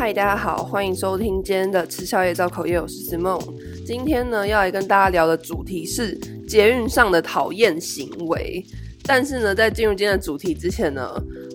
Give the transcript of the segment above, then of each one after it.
嗨，大家好，欢迎收听今天的吃宵夜造口业，我是思梦。今天呢，要来跟大家聊的主题是捷运上的讨厌行为。但是呢，在进入今天的主题之前呢，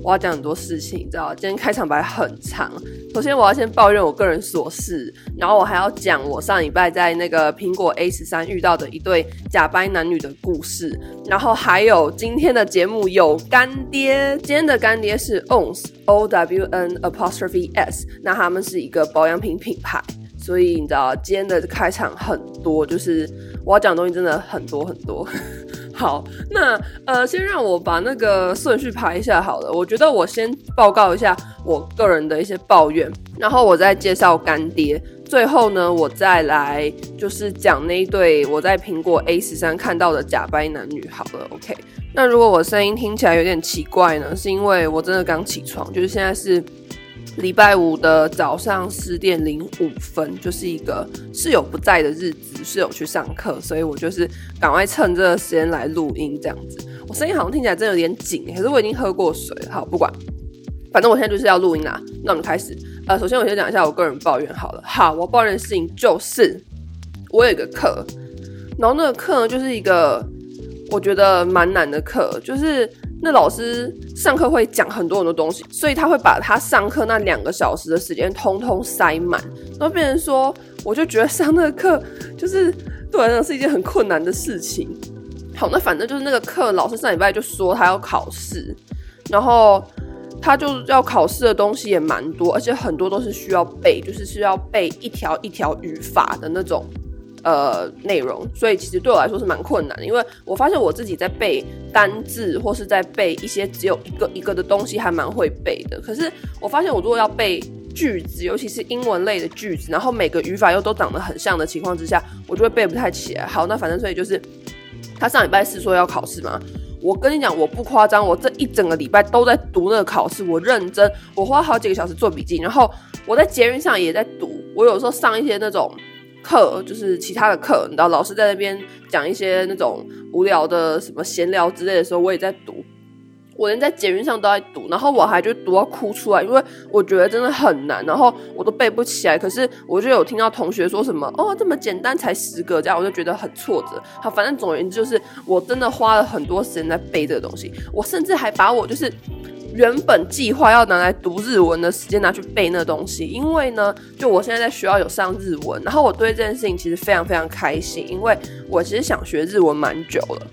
我要讲很多事情，你知道，今天开场白很长。首先，我要先抱怨我个人琐事，然后我还要讲我上礼拜在那个苹果 A 十三遇到的一对假掰男女的故事，然后还有今天的节目有干爹。今天的干爹是 Owns O W N apostrophe S，那他们是一个保养品品牌，所以你知道，今天的开场很多，就是我要讲的东西真的很多很多。好，那呃，先让我把那个顺序排一下好了。我觉得我先报告一下我个人的一些抱怨，然后我再介绍干爹，最后呢，我再来就是讲那一对我在苹果 A 十三看到的假掰男女。好了，OK。那如果我声音听起来有点奇怪呢，是因为我真的刚起床，就是现在是。礼拜五的早上十点零五分，就是一个室友不在的日子，室友去上课，所以我就是赶快趁这个时间来录音，这样子。我声音好像听起来真的有点紧，可是我已经喝过水。好，不管，反正我现在就是要录音啦。那我们开始。呃，首先我先讲一下我个人抱怨好了。好，我抱怨的事情就是我有一个课，然后那个课呢就是一个我觉得蛮难的课，就是。那老师上课会讲很多很多东西，所以他会把他上课那两个小时的时间通通塞满，然后变成说，我就觉得上那个课就是对我来讲是一件很困难的事情。好，那反正就是那个课，老师上礼拜就说他要考试，然后他就要考试的东西也蛮多，而且很多都是需要背，就是需要背一条一条语法的那种。呃，内容，所以其实对我来说是蛮困难的，因为我发现我自己在背单字或是在背一些只有一个一个的东西还蛮会背的。可是我发现我如果要背句子，尤其是英文类的句子，然后每个语法又都长得很像的情况之下，我就会背不太起来。好，那反正所以就是他上礼拜四说要考试嘛，我跟你讲，我不夸张，我这一整个礼拜都在读那个考试，我认真，我花好几个小时做笔记，然后我在捷运上也在读，我有时候上一些那种。课就是其他的课，你知道，老师在那边讲一些那种无聊的什么闲聊之类的时候，我也在读。我连在捷运上都在读，然后我还就读到哭出来，因为我觉得真的很难，然后我都背不起来。可是我就有听到同学说什么哦，这么简单才十个这样，我就觉得很挫折。好，反正总而言之就是我真的花了很多时间在背这个东西，我甚至还把我就是。原本计划要拿来读日文的时间拿去背那东西，因为呢，就我现在在学校有上日文，然后我对这件事情其实非常非常开心，因为我其实想学日文蛮久了，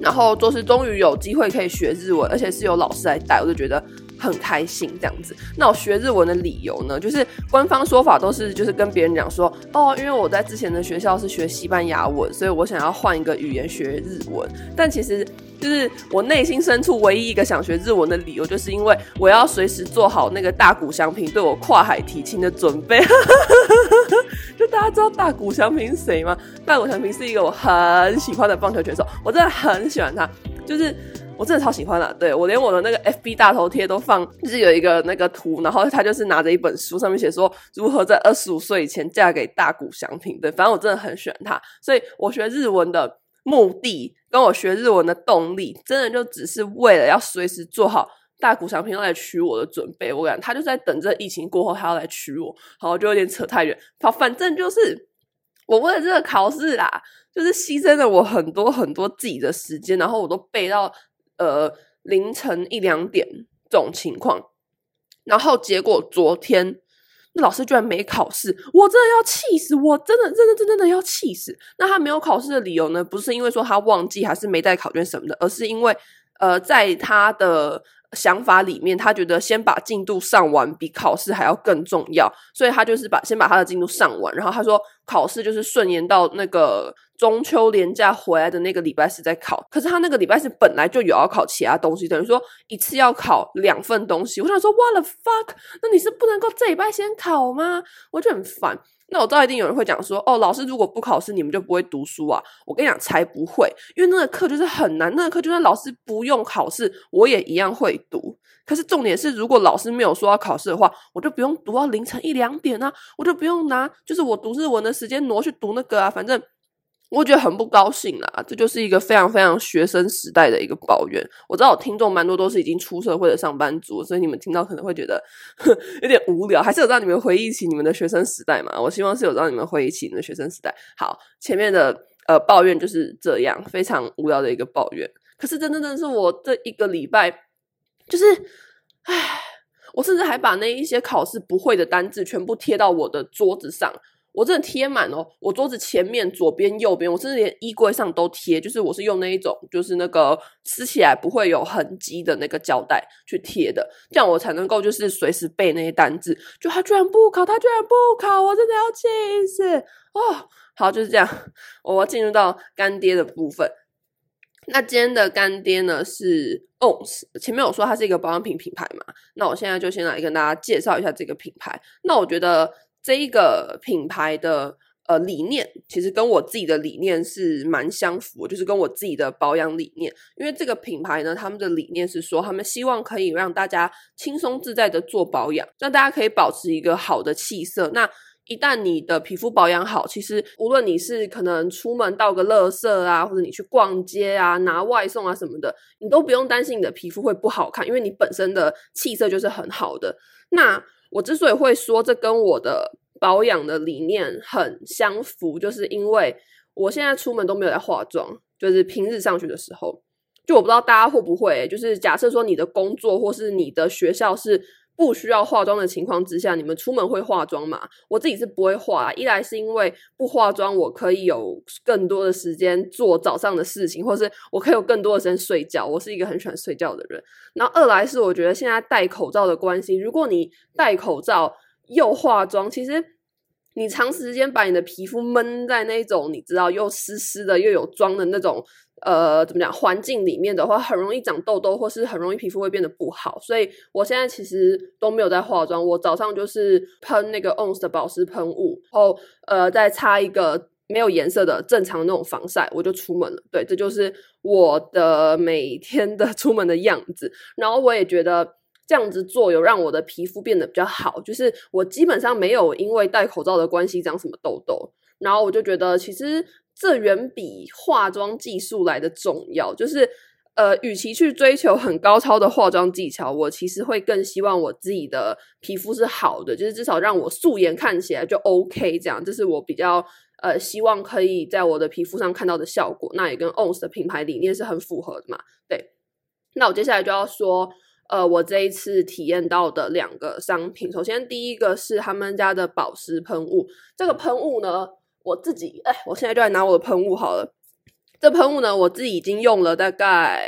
然后就是终于有机会可以学日文，而且是有老师来带，我就觉得很开心这样子。那我学日文的理由呢，就是官方说法都是就是跟别人讲说，哦，因为我在之前的学校是学西班牙文，所以我想要换一个语言学日文，但其实。就是我内心深处唯一一个想学日文的理由，就是因为我要随时做好那个大谷翔平对我跨海提亲的准备。就大家知道大谷翔平是谁吗？大谷翔平是一个我很喜欢的棒球选手，我真的很喜欢他，就是我真的超喜欢的。对，我连我的那个 FB 大头贴都放，就是有一个那个图，然后他就是拿着一本书，上面写说如何在二十五岁以前嫁给大谷祥平。对，反正我真的很喜欢他，所以我学日文的目的。跟我学日文的动力，真的就只是为了要随时做好大谷翔平要来娶我的准备。我感觉他就在等这疫情过后，他要来娶我。好，就有点扯太远。好，反正就是我为了这个考试啦，就是牺牲了我很多很多自己的时间，然后我都背到呃凌晨一两点这种情况。然后结果昨天那。老师居然没考试，我真的要气死！我真的、真的、真的、真的要气死！那他没有考试的理由呢？不是因为说他忘记，还是没带考卷什么的，而是因为，呃，在他的想法里面，他觉得先把进度上完比考试还要更重要，所以他就是把先把他的进度上完，然后他说考试就是顺延到那个。中秋连假回来的那个礼拜四在考，可是他那个礼拜四本来就有要考其他东西，等于说一次要考两份东西。我想说，what the fuck？那你是不能够这礼拜先考吗？我就很烦。那我知道一定有人会讲说，哦，老师如果不考试，你们就不会读书啊？我跟你讲，才不会，因为那个课就是很难，那个课就算老师不用考试，我也一样会读。可是重点是，如果老师没有说要考试的话，我就不用读到凌晨一两点啊，我就不用拿就是我读日文的时间挪去读那个啊，反正。我觉得很不高兴啦，这就是一个非常非常学生时代的一个抱怨。我知道我听众蛮多都是已经出社会的上班族，所以你们听到可能会觉得有点无聊。还是有让你们回忆起你们的学生时代嘛？我希望是有让你们回忆起你们的学生时代。好，前面的呃抱怨就是这样，非常无聊的一个抱怨。可是真真的是我这一个礼拜，就是唉，我甚至还把那一些考试不会的单字全部贴到我的桌子上。我真的贴满哦，我桌子前面、左边、右边，我甚至连衣柜上都贴。就是我是用那一种，就是那个撕起来不会有痕迹的那个胶带去贴的，这样我才能够就是随时背那些单字。就他居然不考，他居然不考，我真的要气死哦！好，就是这样，我要进入到干爹的部分。那今天的干爹呢是 ONS，前面有说它是一个保养品品牌嘛，那我现在就先来跟大家介绍一下这个品牌。那我觉得。这一个品牌的呃理念，其实跟我自己的理念是蛮相符，就是跟我自己的保养理念。因为这个品牌呢，他们的理念是说，他们希望可以让大家轻松自在的做保养，让大家可以保持一个好的气色。那一旦你的皮肤保养好，其实无论你是可能出门倒个垃圾啊，或者你去逛街啊、拿外送啊什么的，你都不用担心你的皮肤会不好看，因为你本身的气色就是很好的。那我之所以会说这跟我的保养的理念很相符，就是因为我现在出门都没有在化妆，就是平日上学的时候，就我不知道大家会不会，就是假设说你的工作或是你的学校是不需要化妆的情况之下，你们出门会化妆吗？我自己是不会化，一来是因为不化妆我可以有更多的时间做早上的事情，或是我可以有更多的时间睡觉，我是一个很喜欢睡觉的人。然后二来是我觉得现在戴口罩的关系，如果你戴口罩。又化妆，其实你长时间把你的皮肤闷在那种你知道又湿湿的又有妆的那种呃怎么讲环境里面的话，很容易长痘痘，或是很容易皮肤会变得不好。所以我现在其实都没有在化妆，我早上就是喷那个 ONS 的保湿喷雾，然后呃再擦一个没有颜色的正常那种防晒，我就出门了。对，这就是我的每天的 出门的样子。然后我也觉得。这样子做有让我的皮肤变得比较好，就是我基本上没有因为戴口罩的关系长什么痘痘，然后我就觉得其实这远比化妆技术来的重要。就是呃，与其去追求很高超的化妆技巧，我其实会更希望我自己的皮肤是好的，就是至少让我素颜看起来就 OK。这样，这是我比较呃希望可以在我的皮肤上看到的效果。那也跟 ONS 的品牌理念是很符合的嘛。对，那我接下来就要说。呃，我这一次体验到的两个商品，首先第一个是他们家的保湿喷雾。这个喷雾呢，我自己，哎，我现在就来拿我的喷雾好了。这喷雾呢，我自己已经用了大概，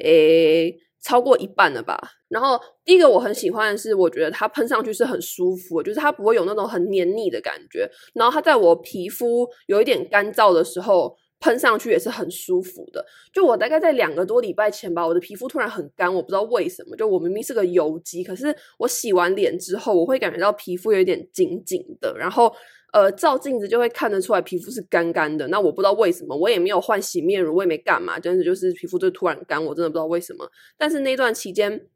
诶，超过一半了吧。然后第一个我很喜欢的是，我觉得它喷上去是很舒服，就是它不会有那种很黏腻的感觉。然后它在我皮肤有一点干燥的时候。喷上去也是很舒服的。就我大概在两个多礼拜前吧，我的皮肤突然很干，我不知道为什么。就我明明是个油肌，可是我洗完脸之后，我会感觉到皮肤有一点紧紧的，然后呃，照镜子就会看得出来皮肤是干干的。那我不知道为什么，我也没有换洗面乳，我也没干嘛，真的就是皮肤就突然干，我真的不知道为什么。但是那段期间。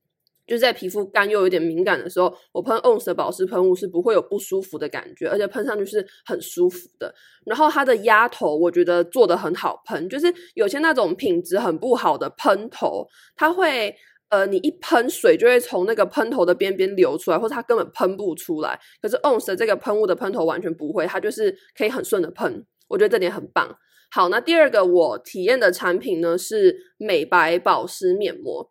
就是在皮肤干又有点敏感的时候，我喷 ONS 的保湿喷雾是不会有不舒服的感觉，而且喷上去是很舒服的。然后它的压头我觉得做得很好喷，就是有些那种品质很不好的喷头，它会呃你一喷水就会从那个喷头的边边流出来，或者它根本喷不出来。可是 ONS 的这个喷雾的喷头完全不会，它就是可以很顺的喷，我觉得这点很棒。好，那第二个我体验的产品呢是美白保湿面膜。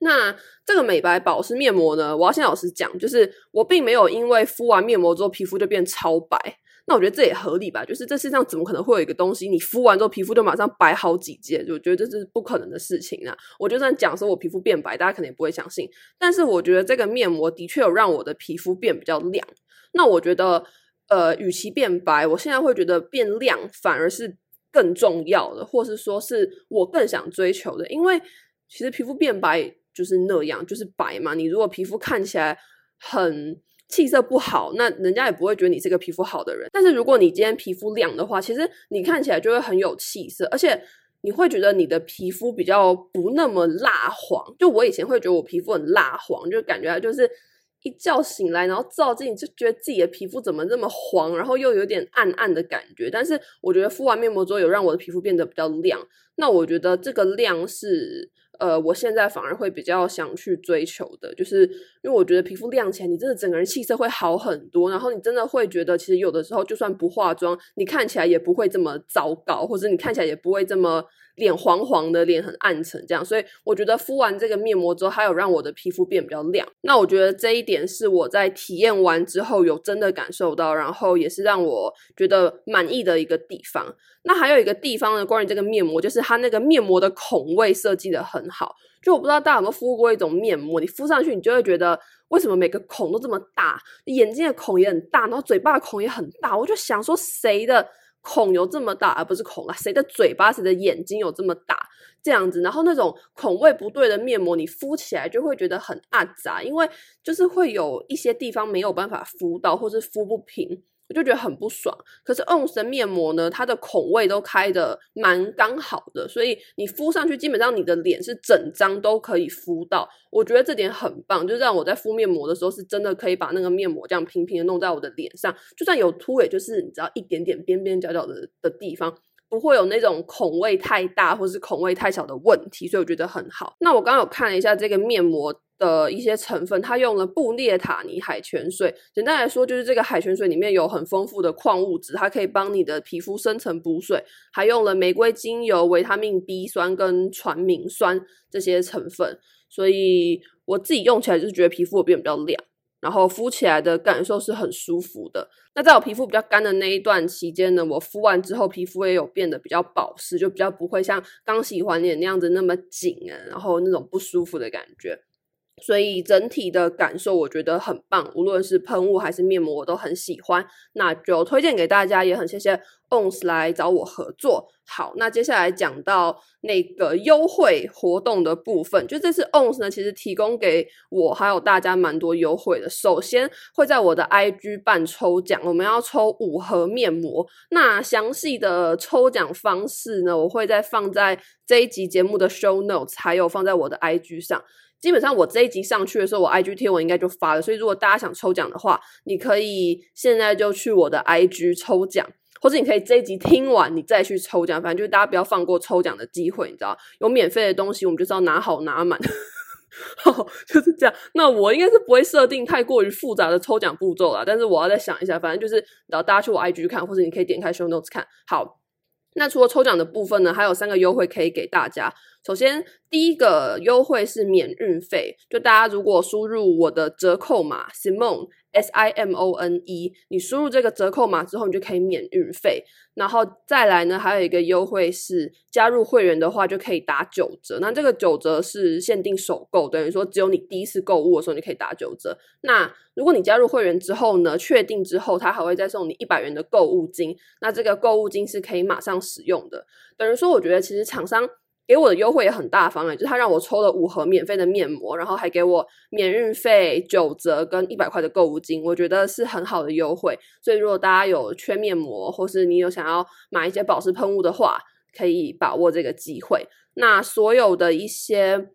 那这个美白保湿面膜呢，我要先老实讲，就是我并没有因为敷完面膜之后皮肤就变超白。那我觉得这也合理吧，就是这世上怎么可能会有一个东西，你敷完之后皮肤就马上白好几阶？我觉得这是不可能的事情啊！我就算讲说我皮肤变白，大家可能也不会相信。但是我觉得这个面膜的确有让我的皮肤变比较亮。那我觉得，呃，与其变白，我现在会觉得变亮反而是更重要的，或是说是我更想追求的，因为其实皮肤变白。就是那样，就是白嘛。你如果皮肤看起来很气色不好，那人家也不会觉得你是个皮肤好的人。但是如果你今天皮肤亮的话，其实你看起来就会很有气色，而且你会觉得你的皮肤比较不那么蜡黄。就我以前会觉得我皮肤很蜡黄，就感觉就是一觉醒来，然后照镜就觉得自己的皮肤怎么这么黄，然后又有点暗暗的感觉。但是我觉得敷完面膜之后，有让我的皮肤变得比较亮。那我觉得这个亮是。呃，我现在反而会比较想去追求的，就是因为我觉得皮肤亮起来，你真的整个人气色会好很多，然后你真的会觉得，其实有的时候就算不化妆，你看起来也不会这么糟糕，或者你看起来也不会这么。脸黄黄的，脸很暗沉，这样，所以我觉得敷完这个面膜之后，还有让我的皮肤变比较亮。那我觉得这一点是我在体验完之后有真的感受到，然后也是让我觉得满意的一个地方。那还有一个地方呢，关于这个面膜，就是它那个面膜的孔位设计得很好。就我不知道大家有没有敷过一种面膜，你敷上去，你就会觉得为什么每个孔都这么大，眼睛的孔也很大，然后嘴巴的孔也很大。我就想说，谁的？孔有这么大，而不是孔啊？谁的嘴巴、谁的眼睛有这么大？这样子，然后那种孔位不对的面膜，你敷起来就会觉得很阿杂，因为就是会有一些地方没有办法敷到，或是敷不平。我就觉得很不爽，可是 ONS 的面膜呢，它的孔位都开的蛮刚好的，所以你敷上去，基本上你的脸是整张都可以敷到。我觉得这点很棒，就让我在敷面膜的时候，是真的可以把那个面膜这样平平的弄在我的脸上，就算有凸，也就是你知道一点点边边角角的的地方，不会有那种孔位太大或是孔位太小的问题，所以我觉得很好。那我刚刚有看了一下这个面膜。的一些成分，它用了布列塔尼海泉水。简单来说，就是这个海泉水里面有很丰富的矿物质，它可以帮你的皮肤深层补水。还用了玫瑰精油、维他命 B 酸跟传明酸这些成分，所以我自己用起来就是觉得皮肤会变比较亮，然后敷起来的感受是很舒服的。那在我皮肤比较干的那一段期间呢，我敷完之后皮肤也有变得比较保湿，就比较不会像刚洗完脸那样子那么紧啊，然后那种不舒服的感觉。所以整体的感受我觉得很棒，无论是喷雾还是面膜，我都很喜欢。那就推荐给大家，也很谢谢 ONS 来找我合作。好，那接下来讲到那个优惠活动的部分，就这次 ONS 呢，其实提供给我还有大家蛮多优惠的。首先会在我的 IG 办抽奖，我们要抽五盒面膜。那详细的抽奖方式呢，我会再放在这一集节目的 Show Notes，还有放在我的 IG 上。基本上我这一集上去的时候，我 IG 贴文应该就发了，所以如果大家想抽奖的话，你可以现在就去我的 IG 抽奖，或者你可以这一集听完你再去抽奖，反正就是大家不要放过抽奖的机会，你知道，有免费的东西我们就是要拿好拿满，就是这样。那我应该是不会设定太过于复杂的抽奖步骤啦，但是我要再想一下，反正就是然后大家去我 IG 看，或者你可以点开 Show Notes 看好。那除了抽奖的部分呢，还有三个优惠可以给大家。首先，第一个优惠是免运费，就大家如果输入我的折扣码 Simon S I M O N E，你输入这个折扣码之后，你就可以免运费。然后再来呢，还有一个优惠是加入会员的话就可以打九折。那这个九折是限定首购，等于说只有你第一次购物的时候你可以打九折。那如果你加入会员之后呢，确定之后他还会再送你一百元的购物金。那这个购物金是可以马上使用的。等于说，我觉得其实厂商。给我的优惠也很大方诶，就是他让我抽了五盒免费的面膜，然后还给我免运费、九折跟一百块的购物金，我觉得是很好的优惠。所以如果大家有缺面膜，或是你有想要买一些保湿喷雾的话，可以把握这个机会。那所有的一些。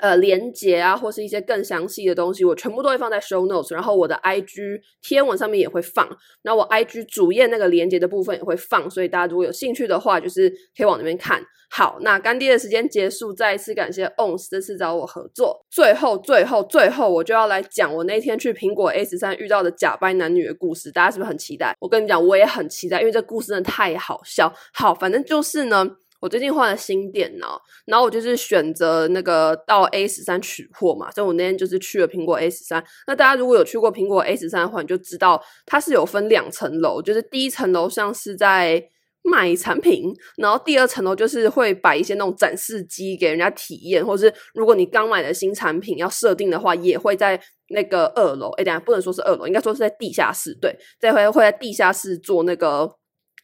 呃，连接啊，或是一些更详细的东西，我全部都会放在 show notes，然后我的 IG 天文上面也会放，那我 IG 主页那个连接的部分也会放，所以大家如果有兴趣的话，就是可以往那边看。好，那干爹的时间结束，再一次感谢 ONS 这次找我合作。最后，最后，最后，我就要来讲我那天去苹果 A 十三遇到的假掰男女的故事，大家是不是很期待？我跟你讲，我也很期待，因为这故事真的太好笑。好，反正就是呢。我最近换了新电脑，然后我就是选择那个到 A 十三取货嘛，所以我那天就是去了苹果 A 十三。那大家如果有去过苹果 A 十三的话，你就知道它是有分两层楼，就是第一层楼像是在卖产品，然后第二层楼就是会摆一些那种展示机给人家体验，或者是如果你刚买的新产品要设定的话，也会在那个二楼。哎，等下不能说是二楼，应该说是在地下室。对，这回会在地下室做那个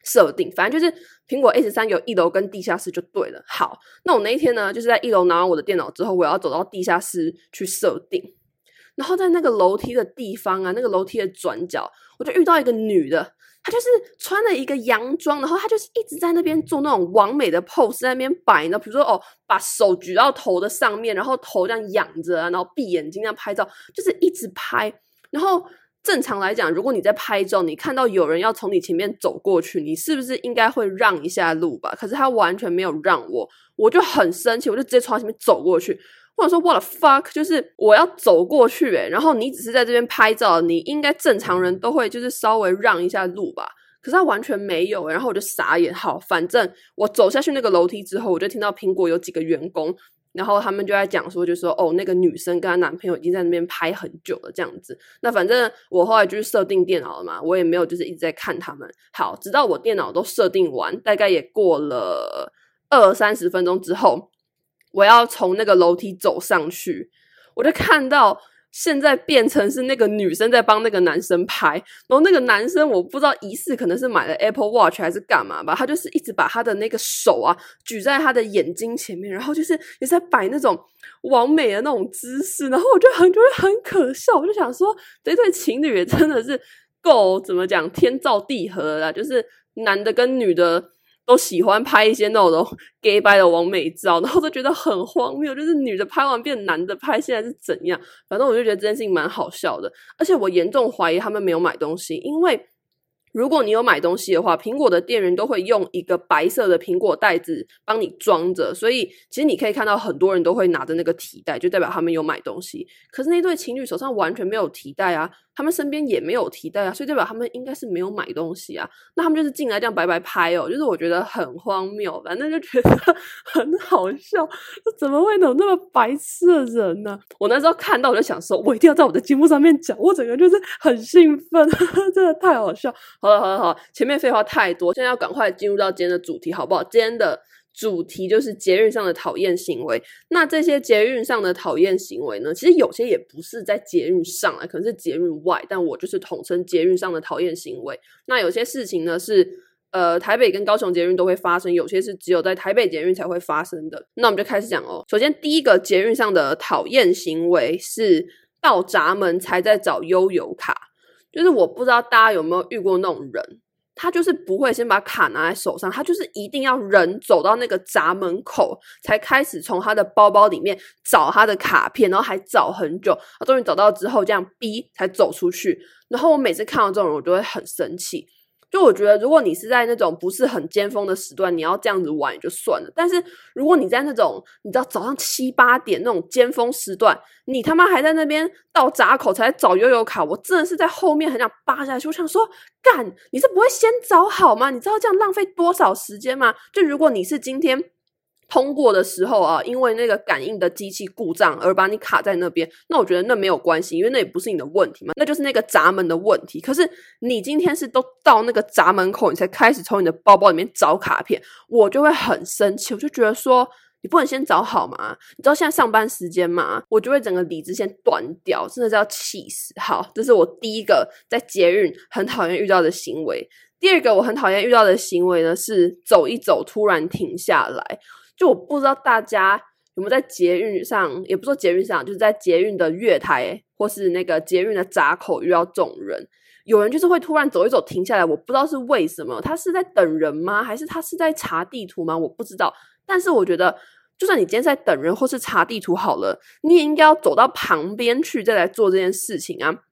设定，反正就是。苹果 S 三有一楼跟地下室就对了。好，那我那一天呢，就是在一楼拿完我的电脑之后，我要走到地下室去设定。然后在那个楼梯的地方啊，那个楼梯的转角，我就遇到一个女的，她就是穿了一个洋装，然后她就是一直在那边做那种完美的 pose，在那边摆，然后比如说哦，把手举到头的上面，然后头这样仰着，然后闭眼睛这样拍照，就是一直拍。然后正常来讲，如果你在拍照，你看到有人要从你前面走过去，你是不是应该会让一下路吧？可是他完全没有让我，我就很生气，我就直接从他前面走过去。或者说 what the fuck，就是我要走过去诶，然后你只是在这边拍照，你应该正常人都会就是稍微让一下路吧，可是他完全没有，然后我就傻眼。好，反正我走下去那个楼梯之后，我就听到苹果有几个员工，然后他们就在讲说，就说哦，那个女生跟她男朋友已经在那边拍很久了这样子。那反正我后来就是设定电脑了嘛，我也没有就是一直在看他们。好，直到我电脑都设定完，大概也过了二三十分钟之后。我要从那个楼梯走上去，我就看到现在变成是那个女生在帮那个男生拍，然后那个男生我不知道疑似可能是买了 Apple Watch 还是干嘛吧，他就是一直把他的那个手啊举在他的眼睛前面，然后就是也是在摆那种完美的那种姿势，然后我就很觉得很可笑，我就想说这对情侣也真的是够怎么讲天造地合的啦，就是男的跟女的。都喜欢拍一些那种 gay 掰的完美照，然后都觉得很荒谬，就是女的拍完变男的拍，现在是怎样？反正我就觉得这件事情蛮好笑的，而且我严重怀疑他们没有买东西，因为。如果你有买东西的话，苹果的店员都会用一个白色的苹果袋子帮你装着，所以其实你可以看到很多人都会拿着那个提袋，就代表他们有买东西。可是那对情侣手上完全没有提袋啊，他们身边也没有提袋啊，所以代表他们应该是没有买东西啊。那他们就是进来这样白白拍哦，就是我觉得很荒谬，反正就觉得 很好笑，怎么会有那么白痴的人呢？我那时候看到我就想说，我一定要在我的节目上面讲，我整个就是很兴奋，真的太好笑。好了好了好了，前面废话太多，现在要赶快进入到今天的主题，好不好？今天的主题就是捷运上的讨厌行为。那这些捷运上的讨厌行为呢，其实有些也不是在捷运上啊，可能是捷运外，但我就是统称捷运上的讨厌行为。那有些事情呢是呃台北跟高雄捷运都会发生，有些是只有在台北捷运才会发生的。那我们就开始讲哦。首先第一个捷运上的讨厌行为是到闸门才在找悠游卡。就是我不知道大家有没有遇过那种人，他就是不会先把卡拿在手上，他就是一定要人走到那个闸门口，才开始从他的包包里面找他的卡片，然后还找很久，他终于找到之后这样逼才走出去。然后我每次看到这种人，我就会很生气。就我觉得，如果你是在那种不是很尖峰的时段，你要这样子玩也就算了。但是如果你在那种你知道早上七八点那种尖峰时段，你他妈还在那边到闸口才找悠游卡，我真的是在后面很想扒下去。我想说，干，你是不会先找好吗？你知道这样浪费多少时间吗？就如果你是今天。通过的时候啊，因为那个感应的机器故障而把你卡在那边，那我觉得那没有关系，因为那也不是你的问题嘛，那就是那个闸门的问题。可是你今天是都到那个闸门口，你才开始从你的包包里面找卡片，我就会很生气，我就觉得说你不能先找好吗？你知道现在上班时间吗？我就会整个理智先断掉，真的是要气死。好，这是我第一个在捷运很讨厌遇到的行为。第二个我很讨厌遇到的行为呢，是走一走突然停下来。就我不知道大家有没有在捷运上，也不说捷运上，就是在捷运的月台或是那个捷运的闸口遇到这种人。有人就是会突然走一走停下来，我不知道是为什么，他是在等人吗？还是他是在查地图吗？我不知道。但是我觉得，就算你今天在等人或是查地图好了，你也应该要走到旁边去再来做这件事情啊！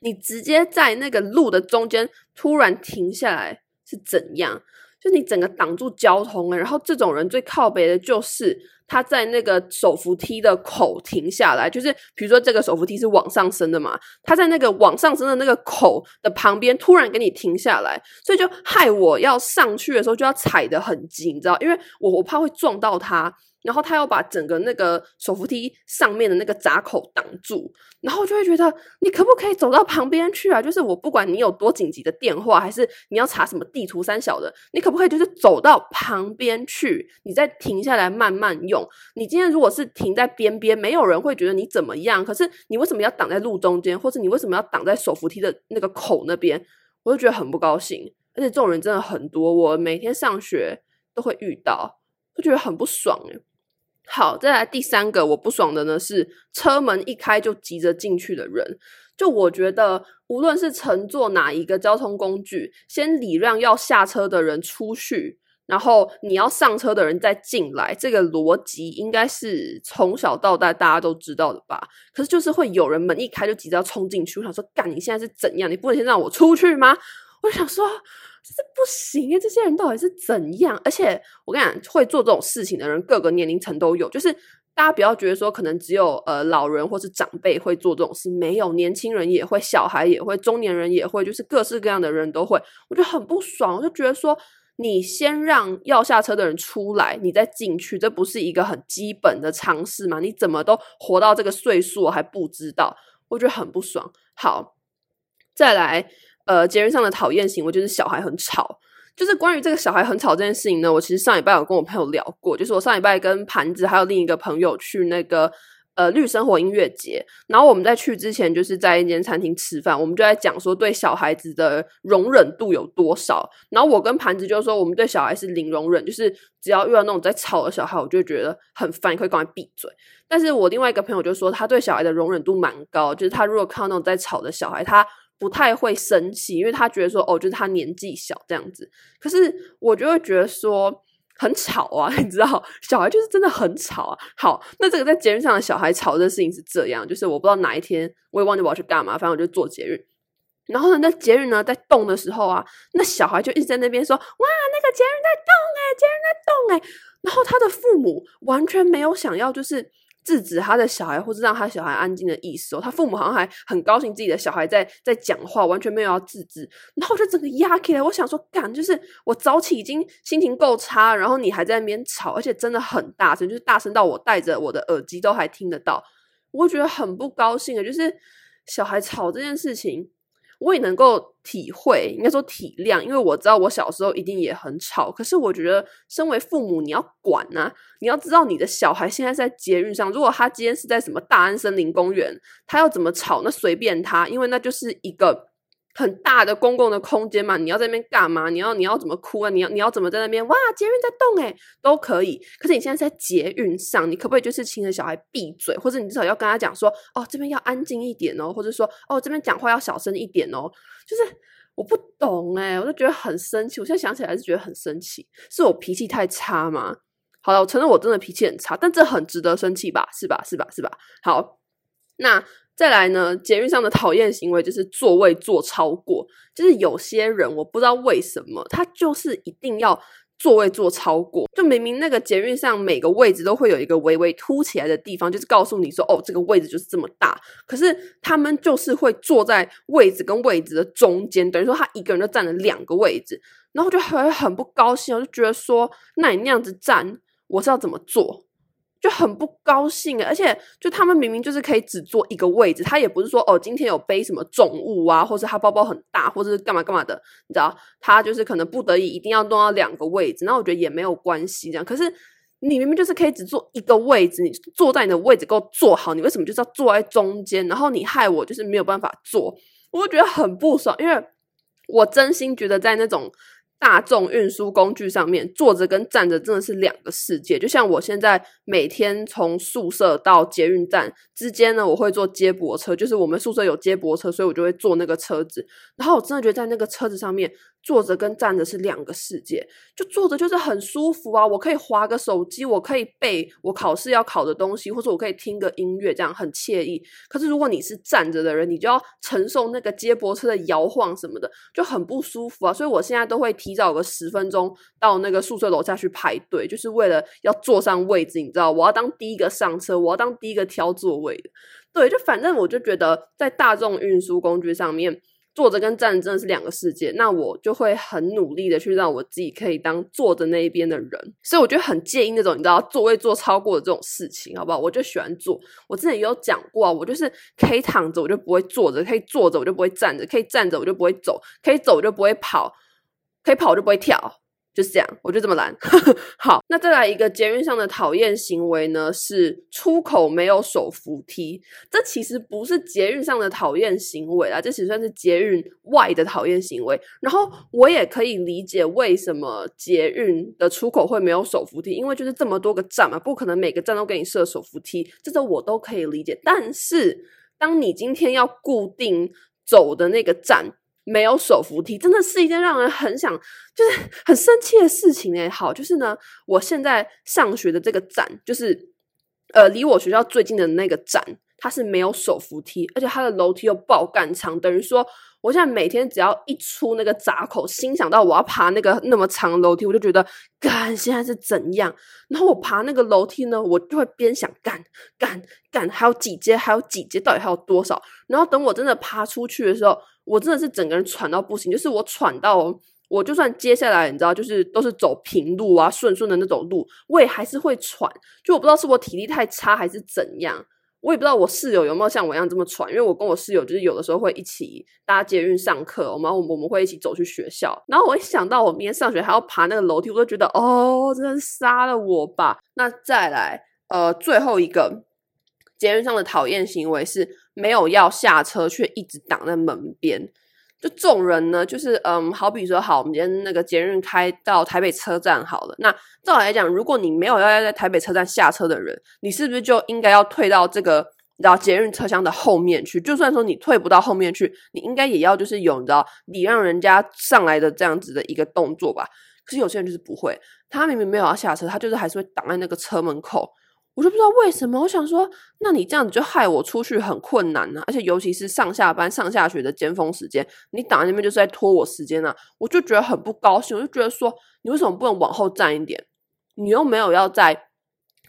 你直接在那个路的中间突然停下来是怎样？就你整个挡住交通了，然后这种人最靠北的就是他在那个手扶梯的口停下来，就是比如说这个手扶梯是往上升的嘛，他在那个往上升的那个口的旁边突然给你停下来，所以就害我要上去的时候就要踩得很紧，你知道，因为我我怕会撞到他。然后他要把整个那个手扶梯上面的那个闸口挡住，然后就会觉得你可不可以走到旁边去啊？就是我不管你有多紧急的电话，还是你要查什么地图三小的，你可不可以就是走到旁边去，你再停下来慢慢用？你今天如果是停在边边，没有人会觉得你怎么样。可是你为什么要挡在路中间，或是你为什么要挡在手扶梯的那个口那边？我就觉得很不高兴。而且这种人真的很多，我每天上学都会遇到，就觉得很不爽诶。好，再来第三个我不爽的呢，是车门一开就急着进去的人。就我觉得，无论是乘坐哪一个交通工具，先礼让要下车的人出去，然后你要上车的人再进来，这个逻辑应该是从小到大大家都知道的吧？可是就是会有人门一开就急着要冲进去，我想说，干，你现在是怎样？你不能先让我出去吗？我想说，这不行啊！这些人到底是怎样？而且我跟你讲，会做这种事情的人，各个年龄层都有，就是。大家不要觉得说可能只有呃老人或是长辈会做这种事，没有，年轻人也会，小孩也会，中年人也会，就是各式各样的人都会。我觉得很不爽，我就觉得说你先让要下车的人出来，你再进去，这不是一个很基本的常识吗？你怎么都活到这个岁数还不知道？我觉得很不爽。好，再来，呃，节日上的讨厌行为就是小孩很吵。就是关于这个小孩很吵这件事情呢，我其实上礼拜有跟我朋友聊过。就是我上礼拜跟盘子还有另一个朋友去那个呃绿生活音乐节，然后我们在去之前就是在一间餐厅吃饭，我们就在讲说对小孩子的容忍度有多少。然后我跟盘子就说我们对小孩是零容忍，就是只要遇到那种在吵的小孩，我就觉得很烦，可以赶快闭嘴。但是我另外一个朋友就说他对小孩的容忍度蛮高，就是他如果看到那种在吵的小孩，他。不太会生气，因为他觉得说，哦，就是他年纪小这样子。可是我就会觉得说很吵啊，你知道，小孩就是真的很吵啊。好，那这个在捷运上的小孩吵的事情是这样，就是我不知道哪一天我也忘记我要去干嘛，反正我就坐捷运。然后呢，那捷运呢在动的时候啊，那小孩就一直在那边说，哇，那个捷运在动哎，捷运在动哎。然后他的父母完全没有想要就是。制止他的小孩，或是让他小孩安静的意思哦。他父母好像还很高兴自己的小孩在在讲话，完全没有要制止。然后我就整个压起来，我想说，干，就是我早起已经心情够差，然后你还在那边吵，而且真的很大声，就是大声到我戴着我的耳机都还听得到。我觉得很不高兴的，就是小孩吵这件事情。我也能够体会，应该说体谅，因为我知道我小时候一定也很吵。可是我觉得，身为父母，你要管啊，你要知道你的小孩现在在捷运上，如果他今天是在什么大安森林公园，他要怎么吵，那随便他，因为那就是一个。很大的公共的空间嘛，你要在那边干嘛？你要你要怎么哭啊？你要你要怎么在那边？哇，捷运在动诶，都可以。可是你现在在捷运上，你可不可以就是请着小孩闭嘴，或者你至少要跟他讲说，哦，这边要安静一点哦，或者说，哦，这边讲话要小声一点哦。就是我不懂诶，我就觉得很生气。我现在想起来是觉得很生气，是我脾气太差吗？好了，我承认我真的脾气很差，但这很值得生气吧？是吧？是吧？是吧？好，那。再来呢，捷运上的讨厌行为就是座位坐超过，就是有些人我不知道为什么，他就是一定要座位坐超过，就明明那个捷运上每个位置都会有一个微微凸起来的地方，就是告诉你说，哦，这个位置就是这么大，可是他们就是会坐在位置跟位置的中间，等于说他一个人就占了两个位置，然后就很很不高兴，我就觉得说，那你那样子站，我是要怎么坐？就很不高兴，而且就他们明明就是可以只坐一个位置，他也不是说哦，今天有背什么重物啊，或者他包包很大，或者是干嘛干嘛的，你知道，他就是可能不得已一定要弄到两个位置，那我觉得也没有关系这样。可是你明明就是可以只坐一个位置，你坐在你的位置够坐好，你为什么就是要坐在中间？然后你害我就是没有办法坐，我觉得很不爽，因为我真心觉得在那种。大众运输工具上面坐着跟站着真的是两个世界。就像我现在每天从宿舍到捷运站之间呢，我会坐接驳车，就是我们宿舍有接驳车，所以我就会坐那个车子。然后我真的觉得在那个车子上面坐着跟站着是两个世界。就坐着就是很舒服啊，我可以划个手机，我可以背我考试要考的东西，或者我可以听个音乐，这样很惬意。可是如果你是站着的人，你就要承受那个接驳车的摇晃什么的，就很不舒服啊。所以我现在都会提早个十分钟到那个宿舍楼下去排队，就是为了要坐上位置。你知道，我要当第一个上车，我要当第一个挑座位的。对，就反正我就觉得，在大众运输工具上面，坐着跟站着真的是两个世界。那我就会很努力的去让我自己可以当坐着那一边的人。所以我就很介意那种你知道座位坐超过的这种事情，好不好？我就喜欢坐。我之前也有讲过啊，我就是可以躺着，我就不会坐着；可以坐着，我就不会站着；可以站着，我就不会走；可以走，我就不会跑。可以跑我就不会跳，就是这样，我就这么懒。好，那再来一个捷运上的讨厌行为呢，是出口没有手扶梯。这其实不是捷运上的讨厌行为啦，这只算是捷运外的讨厌行为。然后我也可以理解为什么捷运的出口会没有手扶梯，因为就是这么多个站嘛，不可能每个站都给你设手扶梯，这个我都可以理解。但是当你今天要固定走的那个站没有手扶梯，真的是一件让人很想就是很生气的事情诶。好，就是呢，我现在上学的这个站，就是呃，离我学校最近的那个站，它是没有手扶梯，而且它的楼梯又爆干长，等于说。我现在每天只要一出那个闸口，心想到我要爬那个那么长的楼梯，我就觉得干现在是怎样？然后我爬那个楼梯呢，我就会边想干干干，还有几阶，还有几阶，到底还有多少？然后等我真的爬出去的时候，我真的是整个人喘到不行，就是我喘到，我就算接下来你知道，就是都是走平路啊，顺顺的那种路，我也还是会喘。就我不知道是我体力太差还是怎样。我也不知道我室友有没有像我一样这么喘，因为我跟我室友就是有的时候会一起搭捷运上课，我们我们会一起走去学校。然后我一想到我明天上学还要爬那个楼梯，我就觉得哦，真的是杀了我吧。那再来，呃，最后一个捷运上的讨厌行为是没有要下车却一直挡在门边。就这种人呢，就是嗯，好比说，好，我们今天那个捷运开到台北车站好了。那照来讲，如果你没有要要在台北车站下车的人，你是不是就应该要退到这个你知道捷运车厢的后面去？就算说你退不到后面去，你应该也要就是有你知道礼让人家上来的这样子的一个动作吧？可是有些人就是不会，他明明没有要下车，他就是还是会挡在那个车门口。我就不知道为什么，我想说，那你这样子就害我出去很困难呢、啊，而且尤其是上下班、上下学的尖峰时间，你挡在那边就是在拖我时间啊，我就觉得很不高兴，我就觉得说，你为什么不能往后站一点？你又没有要在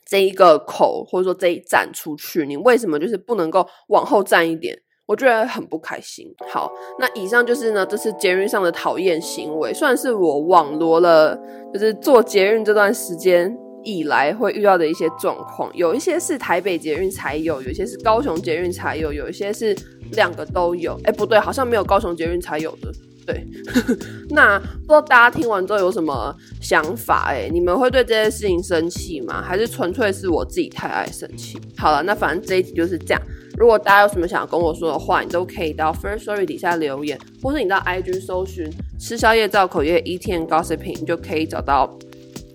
这一个口或者说这一站出去，你为什么就是不能够往后站一点？我觉得很不开心。好，那以上就是呢，这是捷运上的讨厌行为，算是我网罗了，就是做捷运这段时间。以来会遇到的一些状况，有一些是台北捷运才有，有一些是高雄捷运才有，有一些是两个都有。哎，不对，好像没有高雄捷运才有的。对，那不知道大家听完之后有什么想法？哎，你们会对这件事情生气吗？还是纯粹是我自己太爱生气？好了，那反正这一集就是这样。如果大家有什么想要跟我说的话，你都可以到 Firstory 底下留言，或是你到 IG 搜寻“吃宵夜造口业 Eating and Gossiping”，就可以找到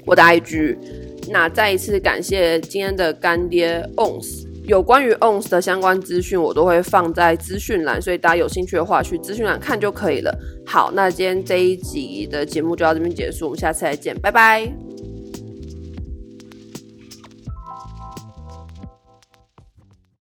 我的 IG。那再一次感谢今天的干爹 ONS，有关于 ONS 的相关资讯我都会放在资讯栏，所以大家有兴趣的话去资讯栏看就可以了。好，那今天这一集的节目就到这边结束，我们下次再见，拜拜。